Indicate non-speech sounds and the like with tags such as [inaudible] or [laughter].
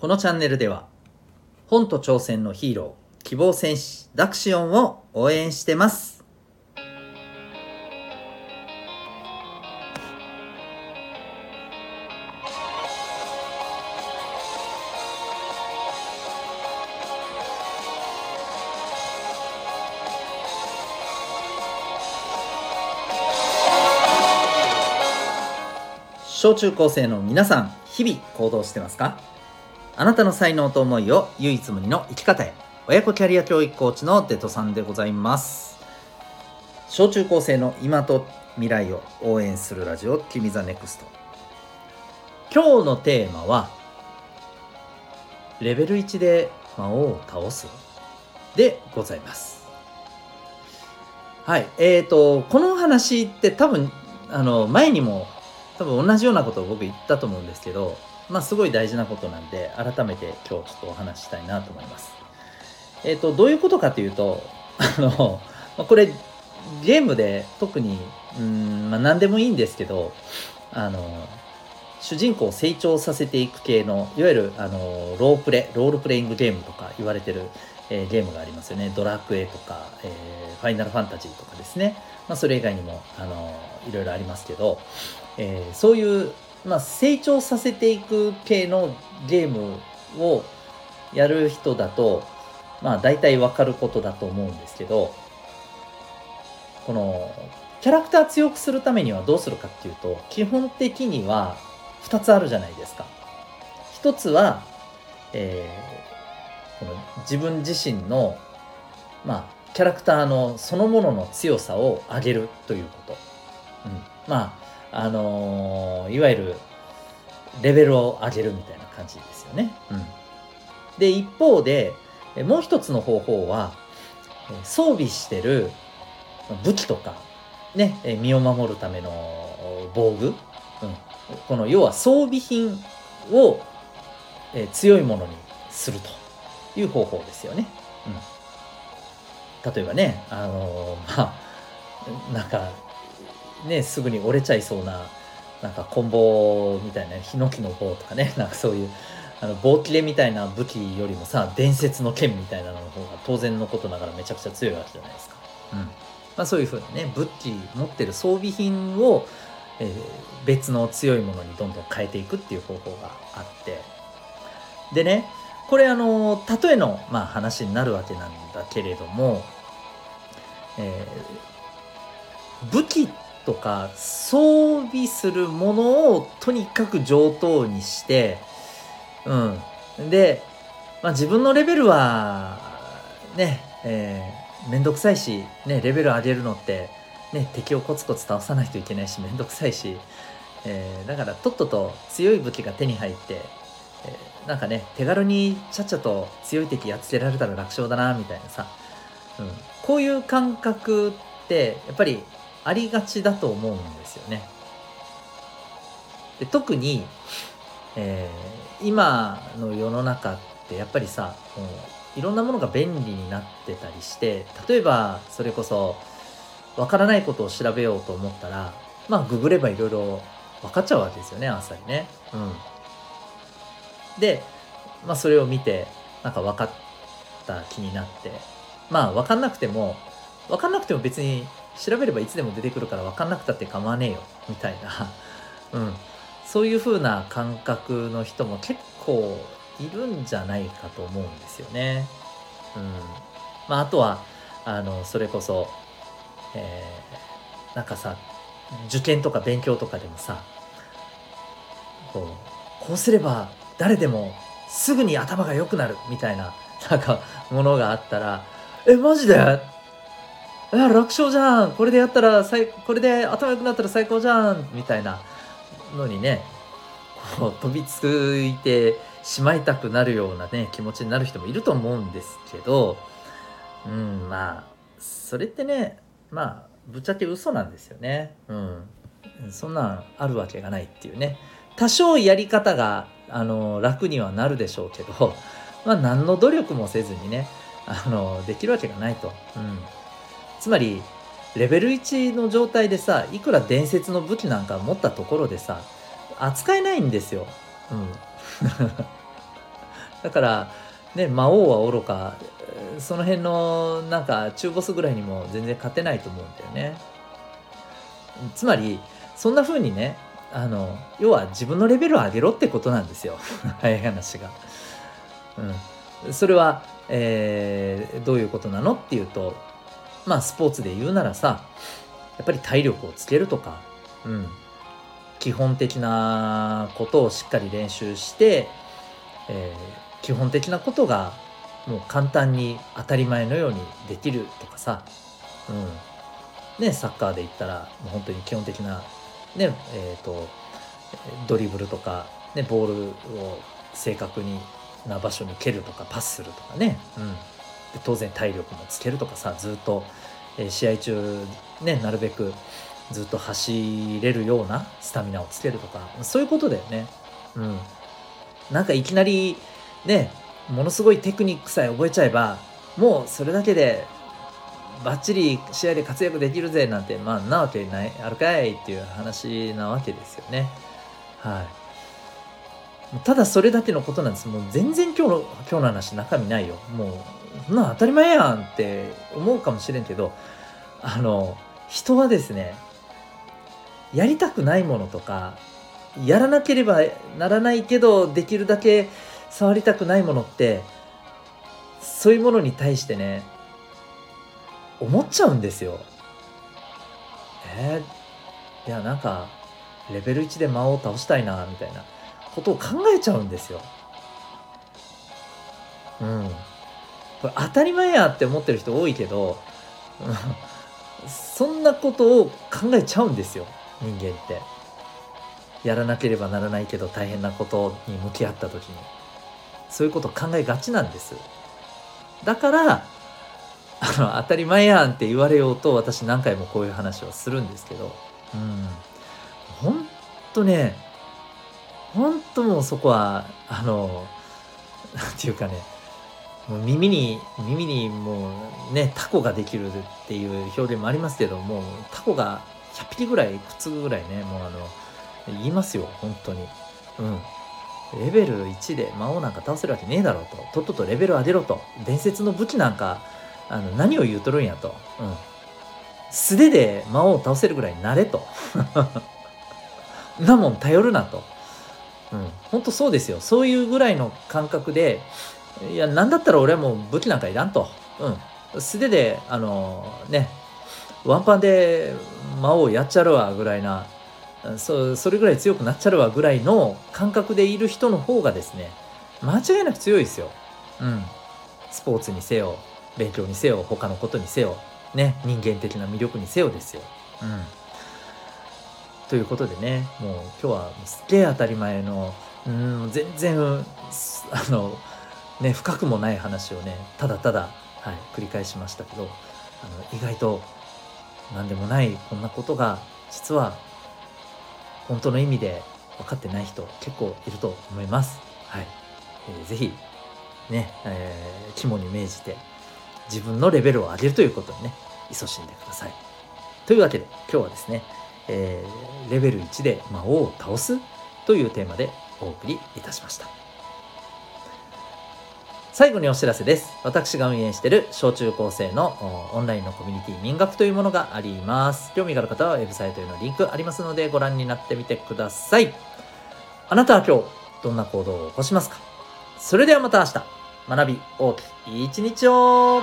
このチャンネルでは本と挑戦のヒーロー希望戦士ダクシオンを応援してます。小中高生の皆さん日々行動してますか？あなたの才能と思いを唯一無二の生き方へ。親子キャリア教育コーチのデトさんでございます。小中高生の今と未来を応援するラジオ「君 the NEXT。今日のテーマはレベル1で魔王を倒す。でございます。はい。えーとこの話って多分あの前にも多分同じようなことを僕言ったと思うんですけど、まあ、すごい大事なことなんで、改めて今日ちょっとお話ししたいなと思います。えっ、ー、と、どういうことかというと、[laughs] あのま、これ、ゲームで特に、うん、まあ、何でもいいんですけど、あの、主人公を成長させていく系の、いわゆる、あの、ロープレ、ロールプレイングゲームとか言われてる、えー、ゲームがありますよね。ドラクエとか、えー、ファイナルファンタジーとかですね。まあ、それ以外にも、あの、いろいろありますけど、えー、そういう、まあ、成長させていく系のゲームをやる人だと、まあ、大体わかることだと思うんですけど、この、キャラクター強くするためにはどうするかっていうと、基本的には2つあるじゃないですか。1つは、えー、この自分自身の、まあ、キャラクターのそのものの強さを上げるということ。うん、まあ、あのー、いわゆるレベルを上げるみたいな感じですよね。うん、で一方でもう一つの方法は装備してる武器とか、ね、身を守るための防具、うん、この要は装備品を強いものにするという方法ですよね。うん、例えばね、あのー、まあなんかねすぐに折れちゃいそうななんか棍棒みたいなヒノキの棒とかね [laughs] なんかそういうあの棒切れみたいな武器よりもさ伝説の剣みたいなのの方が当然のことながらめちゃくちゃ強いわけじゃないですか。うんまあ、そういうふうにね武器持ってる装備品を、えー、別の強いものにどんどん変えていくっていう方法があってでねこれあの例えの、まあ、話になるわけなんだけれども、えー、武器っとか装備するものをとにかく上等にしてうん。で、まあ、自分のレベルはねえー、めんどくさいし、ね、レベル上げるのって、ね、敵をコツコツ倒さないといけないしめんどくさいし、えー、だからとっとと強い武器が手に入って、えー、なんかね手軽にちゃっちゃと強い敵やっつけられたら楽勝だなみたいなさ、うん、こういう感覚ってやっぱりありがちだと思うんですよね。で特に、えー、今の世の中ってやっぱりさもういろんなものが便利になってたりして例えばそれこそわからないことを調べようと思ったらまあググればいろいろ分かっちゃうわけですよね朝にね。うん、で、まあ、それを見てなんか分かった気になってまあ分かんなくても分かんなくても別に調べればいつでも出てくるから分かんなくたって構わねえよみたいな、[laughs] うん、そういう風な感覚の人も結構いるんじゃないかと思うんですよね。うん。まあ、あとはあのそれこそ、えー、なんかさ受験とか勉強とかでもさこうこうすれば誰でもすぐに頭が良くなるみたいななんかものがあったら「えマジで？あ楽勝じゃん。これでやったら最これで頭良くなったら最高じゃん。みたいなのにねこう飛びついてしまいたくなるようなね気持ちになる人もいると思うんですけどうんまあそれってねまあぶっちゃけ嘘なんですよね。うん。そんなんあるわけがないっていうね。多少やり方があの楽にはなるでしょうけどまあ何の努力もせずにねあのできるわけがないと。うん。つまりレベル1の状態でさいくら伝説の武器なんか持ったところでさ扱えないんですよ。うん [laughs] だからね魔王はおろかその辺のなんか中ボスぐらいにも全然勝てないと思うんだよねつまりそんな風にねあの要は自分のレベルを上げろってことなんですよ [laughs] 早い話が。うん、それは、えー、どういうことなのっていうとまあスポーツで言うならさやっぱり体力をつけるとか、うん、基本的なことをしっかり練習して、えー、基本的なことがもう簡単に当たり前のようにできるとかさ、うん。ね、サッカーで言ったらもう本当に基本的なねえーと、ドリブルとか、ね、ボールを正確にな場所に蹴るとかパスするとかね、うん、当然体力もつけるとかさずっと、え、試合中、ね、なるべくずっと走れるようなスタミナをつけるとかそういうことだよね。うん、なんかいきなりねものすごいテクニックさえ覚えちゃえばもうそれだけでバッチリ試合で活躍できるぜなんてまあなわけないあるかいっていう話なわけですよね。はい。ただそれだけのことなんです。もう全然今日の今日の話中身ないよ。もうそんな当たり前やんって思うかもしれんけどあの人はですねやりたくないものとかやらなければならないけどできるだけ触りたくないものってそういうものに対してね思っちゃうんですよ。えー、いやなんかレベル1で魔王を倒したいなみたいなことを考えちゃうんですよ。うん。これ当たり前やって思ってる人多いけど [laughs] そんなことを考えちゃうんですよ人間って。やらなければならないけど大変なことに向き合った時にそういうことを考えがちなんです。だから [laughs] あの当たり前やんって言われようと私何回もこういう話をするんですけどうんほんとねほんともうそこはあの何て言うかねもう耳に耳にもうねタコができるっていう表現もありますけどもうタコが100匹ぐらいくっつくぐらいねもうあの言いますよ本当に。うん。レベル1で魔王なんか倒せるわけねえだろうと。とっととレベル上げろと。伝説の武器なんかあの何を言うとるんやと、うん、素手で魔王を倒せるぐらいになれと。[laughs] なもん頼るなと、うん、本当そうですよ。そういうぐらいの感覚でいや何だったら俺はもう武器なんかいらんと、うん、素手であのねワンパンで魔王やっちゃるわぐらいなそそれぐらい強くなっちゃるわぐらいの感覚でいる人の方がですね間違いなく強いですよ。うん。スポーツにせよ勉強にせよ他のことにせよね人間的な魅力にせよですよ。うん、ということでねもう今日はすっげえ当たり前のうん全然あのね深くもない話をねただただ、はい、繰り返しましたけどあの意外と何でもないこんなことが実は本当の意味で分かってない人結構いると思います。はい、えー、ぜひね、えー、肝に銘じて自分のレベルを上げるということにね、勤しんでください。というわけで、今日はですね、えー、レベル1で魔王を倒すというテーマでお送りいたしました。最後にお知らせです。私が運営している小中高生のオンラインのコミュニティ民学というものがあります。興味がある方はウェブサイトへのリンクありますのでご覧になってみてください。あなたは今日どんな行動を起こしますか？それではまた明日。学び大きい一日を